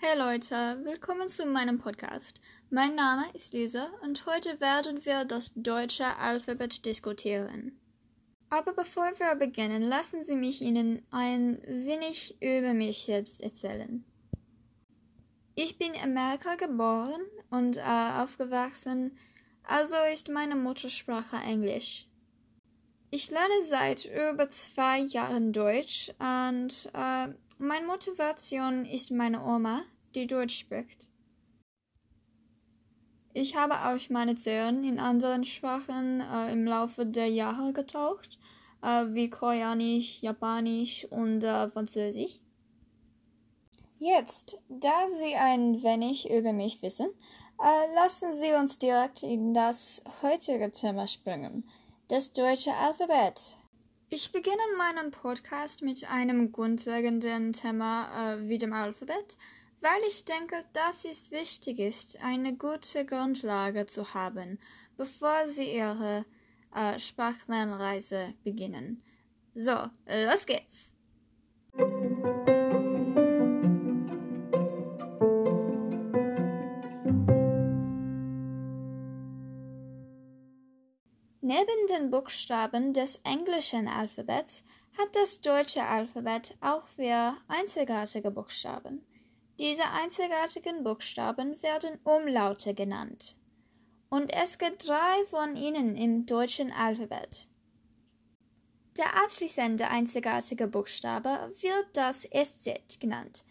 Leute, willkommen zu meinem Podcast. Mein Name ist Lisa und heute werden wir das deutsche Alphabet diskutieren. Aber bevor wir beginnen, lassen Sie mich Ihnen ein wenig über mich selbst erzählen. Ich bin in Amerika geboren und äh, aufgewachsen, also ist meine Muttersprache Englisch. Ich lerne seit über zwei Jahren Deutsch und äh, meine Motivation ist meine Oma, die Deutsch spricht. Ich habe auch meine Zähne in anderen Sprachen äh, im Laufe der Jahre getaucht, äh, wie Koreanisch, Japanisch und äh, Französisch. Jetzt, da Sie ein wenig über mich wissen, äh, lassen Sie uns direkt in das heutige Thema springen – das deutsche Alphabet. Ich beginne meinen Podcast mit einem grundlegenden Thema äh, wie dem Alphabet, weil ich denke, dass es wichtig ist, eine gute Grundlage zu haben, bevor Sie Ihre äh, Sprachlernreise beginnen. So, los geht's! Neben den Buchstaben des englischen Alphabets hat das deutsche Alphabet auch vier einzigartige Buchstaben. Diese einzigartigen Buchstaben werden Umlaute genannt. Und es gibt drei von ihnen im deutschen Alphabet. Der abschließende einzigartige Buchstabe wird das SZ genannt.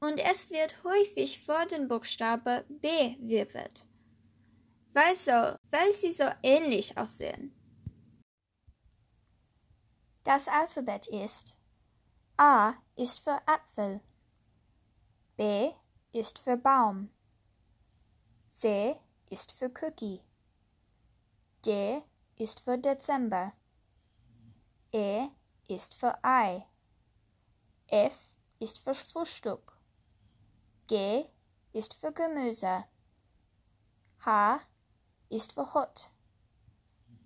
Und es wird häufig vor den Buchstabe B wirft weil, weil sie so ähnlich aussehen. Das Alphabet ist A ist für Apfel, B ist für Baum, C ist für Cookie, D ist für Dezember, E ist für Ei, F ist für Frühstück, G ist für Gemüse, H ist für Hot.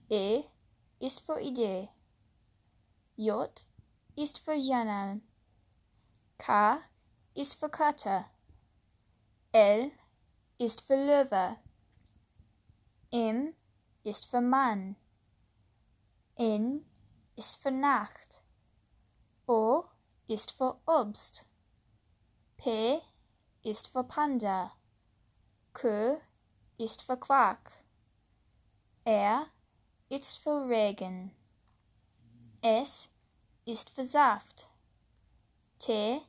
E ist für Idee. J ist für Janal. K ist für Kater. L ist für Löwe. M ist für Mann. N ist für Nacht. O ist für Obst. P ist für Panda. Q ist für Quark. R ist für Regen. S ist für Saft. T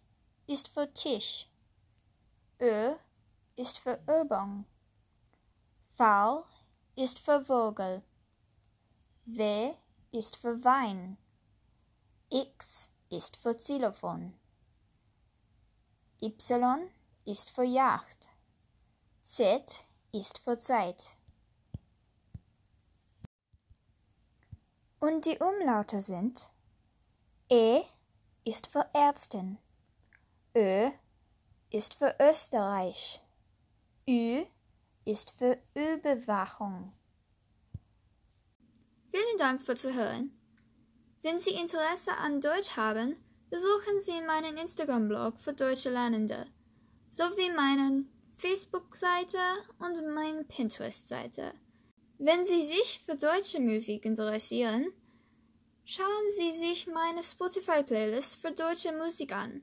ist für Tisch. Ö ist für Übung. V ist für Vogel. W ist für Wein. X ist für Xylophon. Y ist für Yacht. Z ist für Zeit. Und die Umlaute sind E ist für Ärztin, Ö ist für Österreich, Ü ist für Überwachung. Vielen Dank für Zuhören. Wenn Sie Interesse an Deutsch haben, besuchen Sie meinen Instagram-Blog für deutsche Lernende sowie meinen Facebook-Seite und meine Pinterest-Seite. Wenn Sie sich für deutsche Musik interessieren, schauen Sie sich meine Spotify-Playlist für deutsche Musik an.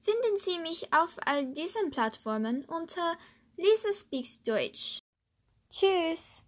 Finden Sie mich auf all diesen Plattformen unter Lisa Speaks Deutsch. Tschüss!